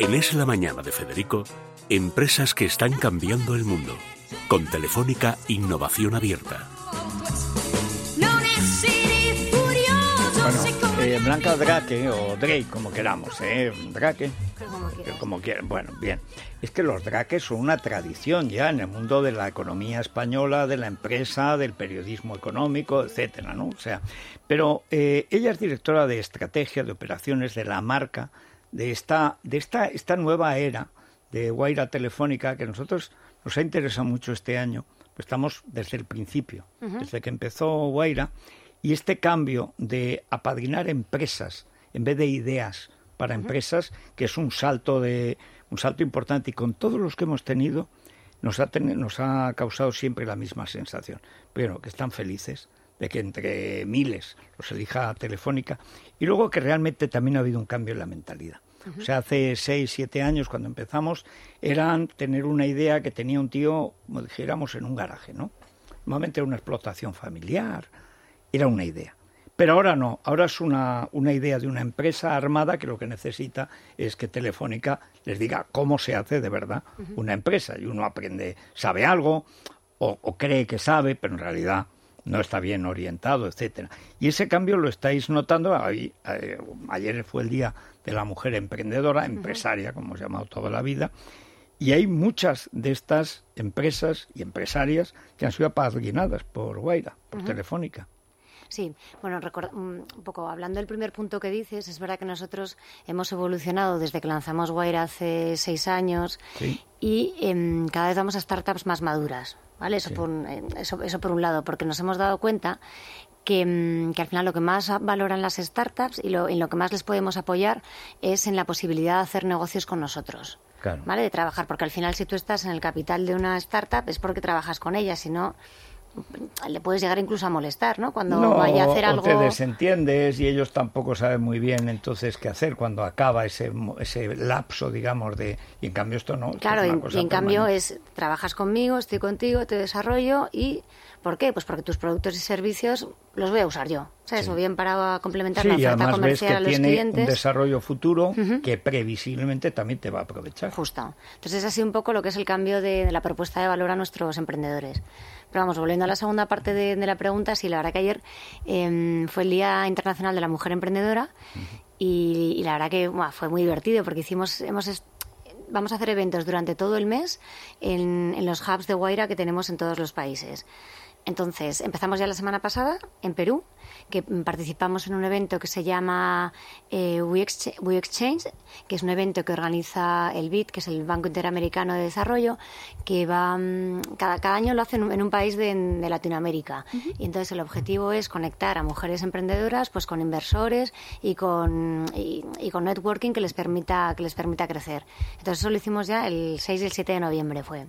En Es la Mañana de Federico, empresas que están cambiando el mundo. Con Telefónica Innovación Abierta. Bueno, eh, Blanca Drake o Drake, como queramos, ¿eh? Drake. Como quieran. Bueno, bien. Es que los Drake son una tradición ya en el mundo de la economía española, de la empresa, del periodismo económico, etcétera, ¿no? O sea, pero eh, ella es directora de estrategia de operaciones de la marca de esta, de esta, esta nueva era de Guaira Telefónica que a nosotros nos ha interesado mucho este año. Pues estamos desde el principio, desde que empezó Guaira, y este cambio de apadrinar empresas en vez de ideas para empresas, que es un salto de un salto importante y con todos los que hemos tenido nos ha, nos ha causado siempre la misma sensación. Primero, que están felices de que entre miles los elija Telefónica y luego que realmente también ha habido un cambio en la mentalidad. O sea, hace seis, siete años cuando empezamos, eran tener una idea que tenía un tío, como dijéramos, en un garaje, ¿no? Normalmente era una explotación familiar, era una idea. Pero ahora no, ahora es una, una idea de una empresa armada que lo que necesita es que Telefónica les diga cómo se hace de verdad una empresa. Y uno aprende, sabe algo, o, o cree que sabe, pero en realidad no está bien orientado, etcétera. Y ese cambio lo estáis notando. Eh, ayer fue el día de la mujer emprendedora, empresaria, como hemos llamado toda la vida, y hay muchas de estas empresas y empresarias que han sido apadrinadas por Guaira, por Telefónica. Sí, bueno, mm, un poco hablando del primer punto que dices, es verdad que nosotros hemos evolucionado desde que lanzamos Guaira hace seis años y em, cada vez vamos a startups más maduras, ¿vale? Eso, por, eh, eso, eso por un lado, porque nos hemos dado cuenta que, mm, que, al final lo que más valoran las startups y lo, en lo que más les podemos apoyar es en la posibilidad de hacer negocios con nosotros. ¿Vale? De trabajar, porque al final si tú estás en el capital de una startup es porque trabajas con ella, si no le puedes llegar incluso a molestar, ¿no? Cuando vaya a hacer algo. O te desentiendes y ellos tampoco saben muy bien entonces qué hacer cuando acaba ese, ese lapso, digamos, de. Y en cambio esto no. Claro, y en cambio es trabajas conmigo, estoy contigo, te desarrollo y ¿Por qué? Pues porque tus productos y servicios los voy a usar yo. ¿Sabes? O bien para complementar la oferta comercial ves a los tiene clientes. un desarrollo futuro que previsiblemente también te va a aprovechar. Justo. Entonces, es así un poco lo que es el cambio de, la propuesta de valor a nuestros emprendedores. Pero vamos, volviendo a la segunda parte de, la pregunta, sí, la verdad que ayer em, fue el Día Internacional de la Mujer Emprendedora y, la verdad que fue muy divertido porque hicimos, hemos vamos a hacer eventos durante todo el mes en, en los hubs de Guaira que tenemos en todos los países. Entonces, empezamos ya la semana pasada en Perú, que participamos en un evento que se llama eh, We, Exchange, que es un evento que organiza el BID, que es el Banco Interamericano de Desarrollo, que va mm, cada, cada año lo hacen en un país de, Latinoamérica. Y entonces el objetivo es conectar a mujeres emprendedoras pues con inversores y con, y, con networking que les permita que les permita crecer. Entonces eso lo hicimos ya el 6 y el 7 de noviembre fue.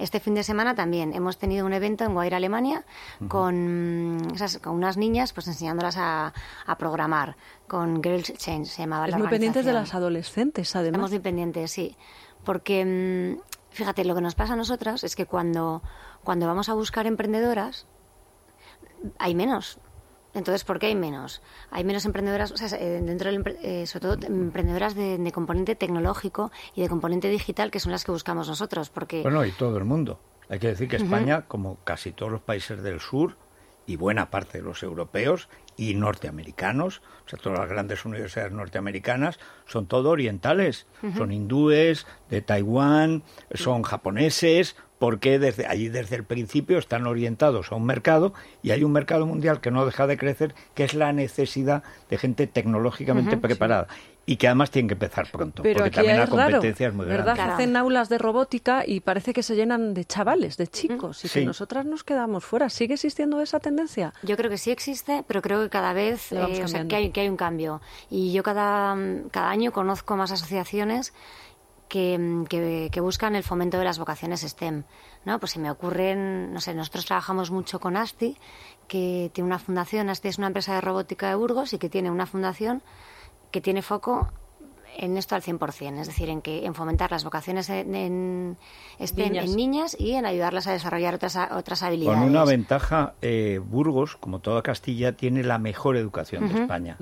Este fin de semana también hemos tenido un evento en Guaira, Alemania, con, con unas niñas pues enseñándolas a, programar, con Girls Change se llamaba es muy pendientes de las adolescentes, además. Estamos muy pendientes, sí. Porque, mm, fíjate, lo que nos pasa a nosotras es que cuando, cuando vamos a buscar emprendedoras, hay menos. Entonces, ¿por qué hay menos? Hay menos emprendedoras, o sea, eh, dentro del, eh, sobre todo emprendedoras de, componente tecnológico y de componente digital, que son las que buscamos nosotros, porque... Bueno, y todo el mundo. Hay que decir que España, como casi todos los países del sur, y buena parte de los europeos y norteamericanos, o sea, todas las grandes universidades norteamericanas, son todo orientales, son hindúes, de Taiwán, son japoneses, porque desde allí desde el principio están orientados a un mercado y hay un mercado mundial que no deja de crecer, que es la necesidad de gente tecnológicamente preparada. Y que además tienen que empezar pronto, porque también la competencia es muy ¿verdad? grande. Hacen aulas de robótica y parece que se llenan de chavales, de chicos, y que nosotras nos quedamos fuera. ¿Sigue existiendo esa tendencia? Yo creo que sí existe, pero creo que cada vez eh, que, hay, que hay un cambio. Y yo cada, cada año conozco más asociaciones que, que, buscan el fomento de las vocaciones STEM. ¿no? Pues se me ocurren, no sé, nosotros trabajamos mucho con ASTI, que tiene una fundación, ASTI es una empresa de robótica de Burgos y que tiene una fundación que tiene foco en esto al 100%, es decir, en que en fomentar las vocaciones en, en, en niñas. y en ayudarlas a desarrollar otras, otras habilidades. Con una ventaja, eh, Burgos, como toda Castilla, tiene la mejor educación de España,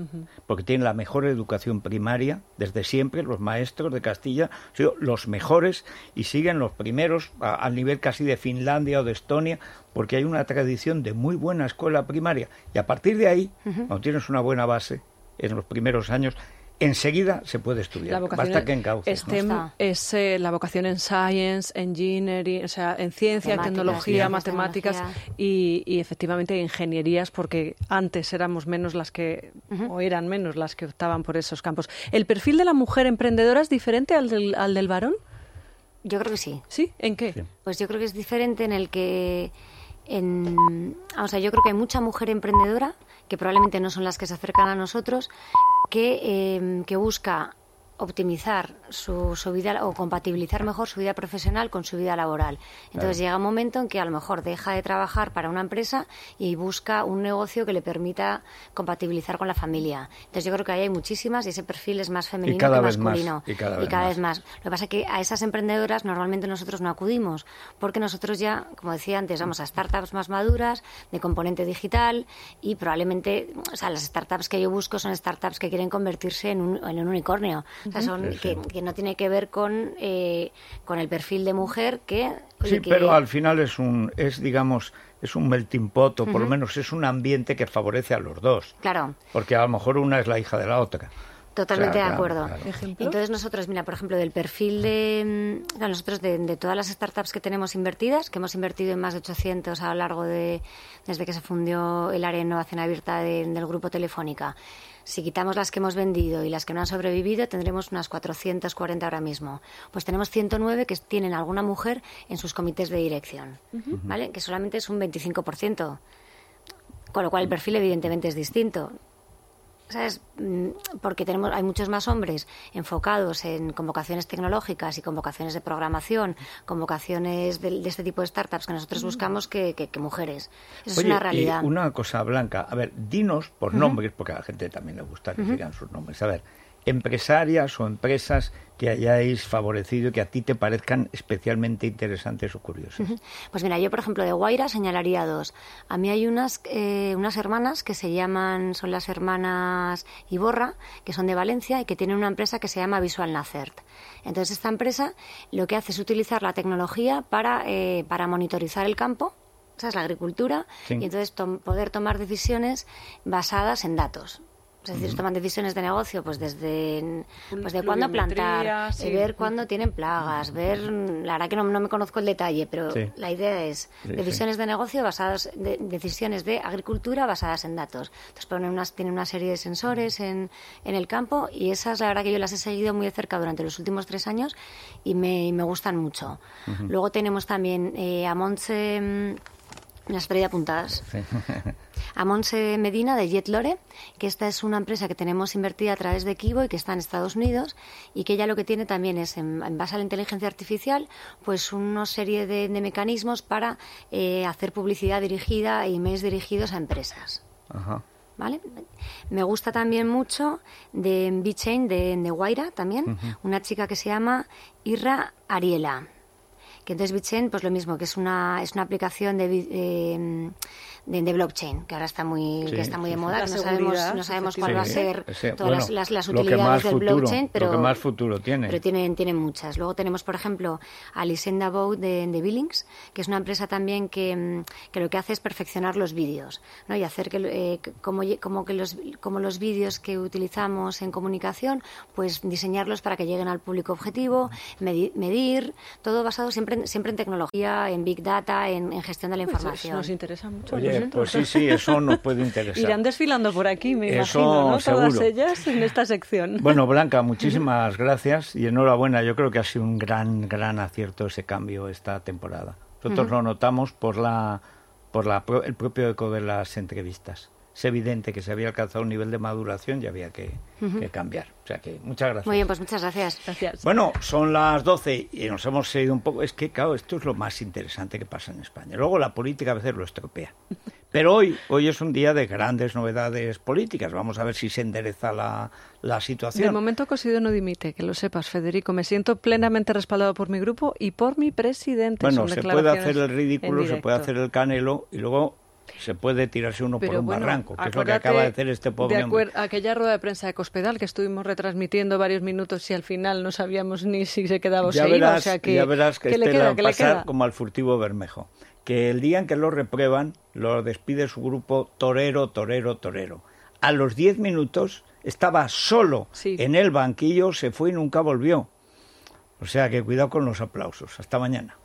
porque tiene la mejor educación primaria desde siempre, los maestros de Castilla han sido los mejores y siguen los primeros al nivel casi de Finlandia o de Estonia, porque hay una tradición de muy buena escuela primaria. Y a partir de ahí, cuando tienes una buena base en los primeros años, enseguida se puede estudiar. Basta que encauces. es eh, la vocación en science, engineering, o sea, en ciencia, tecnología, matemáticas y, efectivamente ingenierías, porque antes éramos menos las que, o eran menos las que optaban por esos campos. ¿El perfil de la mujer emprendedora es diferente al del, al del varón? Yo creo que sí. ¿Sí? ¿En qué? Pues yo creo que es diferente en el que... En, o sea, yo creo que hay mucha mujer emprendedora que probablemente no son las que se acercan a nosotros, que, eh, que busca optimizar su, su, vida o compatibilizar mejor su vida profesional con su vida laboral. Entonces llega un momento en que a lo mejor deja de trabajar para una empresa y busca un negocio que le permita compatibilizar con la familia. Entonces yo creo que ahí hay muchísimas y ese perfil es más femenino que masculino. y cada, vez, más. Lo que pasa es que a esas emprendedoras normalmente nosotros no acudimos porque nosotros ya, como decía antes, vamos a startups más maduras, de componente digital y probablemente, o sea, las startups que yo busco son startups que quieren convertirse en un, en un unicornio son, que, no tiene que ver con, eh, con el perfil de mujer que... Sí, pero al final es un, es digamos, es un melting pot, o por lo menos es un ambiente que favorece a los dos. Claro. Porque a lo mejor una es la hija de la otra. Totalmente de acuerdo. Entonces nosotros, mira, por ejemplo, del perfil de, mm, nosotros de, de, todas las startups que tenemos invertidas, que hemos invertido en más de 800 a lo largo de, desde que se fundió el área de innovación abierta del grupo Telefónica, si quitamos las que hemos vendido y las que no han sobrevivido, tendremos unas 440 ahora mismo. Pues tenemos 109 que tienen alguna mujer en sus comités de dirección, ¿vale? Que solamente es un 25%. Con lo cual el perfil evidentemente es distinto. ¿Sabes? Mm, porque tenemos, hay muchos más hombres enfocados en convocaciones tecnológicas y convocaciones de programación, convocaciones de, este tipo de startups que nosotros buscamos que, mujeres. Eso es una realidad. una cosa, Blanca, a ver, dinos por nombres, porque a la gente también le gusta que digan sus nombres. A ver, empresarias o empresas que hayáis favorecido y que a ti te parezcan especialmente interesantes o curiosas? Pues mira, yo por ejemplo de Guaira señalaría dos. A mí hay unas, eh, unas hermanas que se llaman, son las hermanas Iborra, que son de Valencia y que tienen una empresa que se llama Visual Nacert. Entonces esta empresa lo que hace es utilizar la tecnología para, eh, para monitorizar el campo esa es la agricultura, y entonces poder tomar decisiones basadas en datos. Es decir, toman decisiones de negocio, pues desde pues de cuándo plantar, ver cuándo tienen plagas, ver, la verdad que no, me conozco el detalle, pero la idea es decisiones de negocio basadas, de, decisiones de agricultura basadas en datos. Entonces ponen unas, tienen una serie de sensores en, en el campo y esas, la verdad que yo las he seguido muy de cerca durante los últimos tres años y me, me gustan mucho. Luego tenemos también eh, a Montse, mm, las traía apuntadas. a Monse Medina de Jetlore, que esta es una empresa que tenemos invertida a través de Kibo y que está en Estados Unidos y que ella lo que tiene también es, en, base a la inteligencia artificial, pues una serie de, mecanismos para eh, hacer publicidad dirigida e emails dirigidos a empresas. ¿Vale? Me gusta también mucho de B-Chain, de, de Guaira también, una chica que se llama Irra Ariela. Que entonces B-Chain, pues lo mismo, que es una, es una aplicación de, eh, de, blockchain, que ahora está muy, que está muy de moda, no sabemos, no sabemos cuál va a ser todas las, las, utilidades del blockchain, pero, lo que más futuro tiene. Pero tienen, tienen muchas. Luego tenemos, por ejemplo, a Lisenda Bow de, de, Billings, que es una empresa también que, mm, que, lo que hace es perfeccionar los vídeos, ¿no? Y hacer que, eh, como, como, que los, como los vídeos que utilizamos en comunicación, pues diseñarlos para que lleguen al público objetivo, medir, todo basado siempre, siempre en tecnología, en big data, en, gestión de la pues información. nos interesa mucho pues sí, sí, eso nos puede interesar. Irán desfilando por aquí, me imagino, ¿no? Todas ellas en esta sección. Bueno, Blanca, muchísimas gracias y enhorabuena. Yo creo que ha sido un gran, gran acierto ese cambio esta temporada. Nosotros lo notamos por la, por la, el propio eco de las entrevistas es evidente que se había alcanzado un nivel de maduración y había que, cambiar. O sea que muchas gracias. Muy bien, pues muchas gracias. gracias. Bueno, son las 12 y nos hemos seguido un poco. Es que, claro, esto es lo más interesante que pasa en España. Luego la política a veces lo estropea. Pero hoy, hoy es un día de grandes novedades políticas. Vamos a ver si se endereza la, la situación. De momento Cosido no dimite, que lo sepas, Federico. Me siento plenamente respaldado por mi grupo y por mi presidente. Bueno, se puede hacer el ridículo, se puede hacer el canelo y luego se puede tirarse uno por un barranco, que es lo que acaba de hacer este pobre de Aquella rueda de prensa de Cospedal que estuvimos retransmitiendo varios minutos y al final no sabíamos ni si se quedaba o se iba. O sea que, ya verás que, este le va a pasar como al furtivo Bermejo que el día en que lo reprueban, lo despide su grupo torero, torero, torero. A los diez minutos estaba solo en el banquillo, se fue y nunca volvió. O sea que cuidado con los aplausos. Hasta mañana.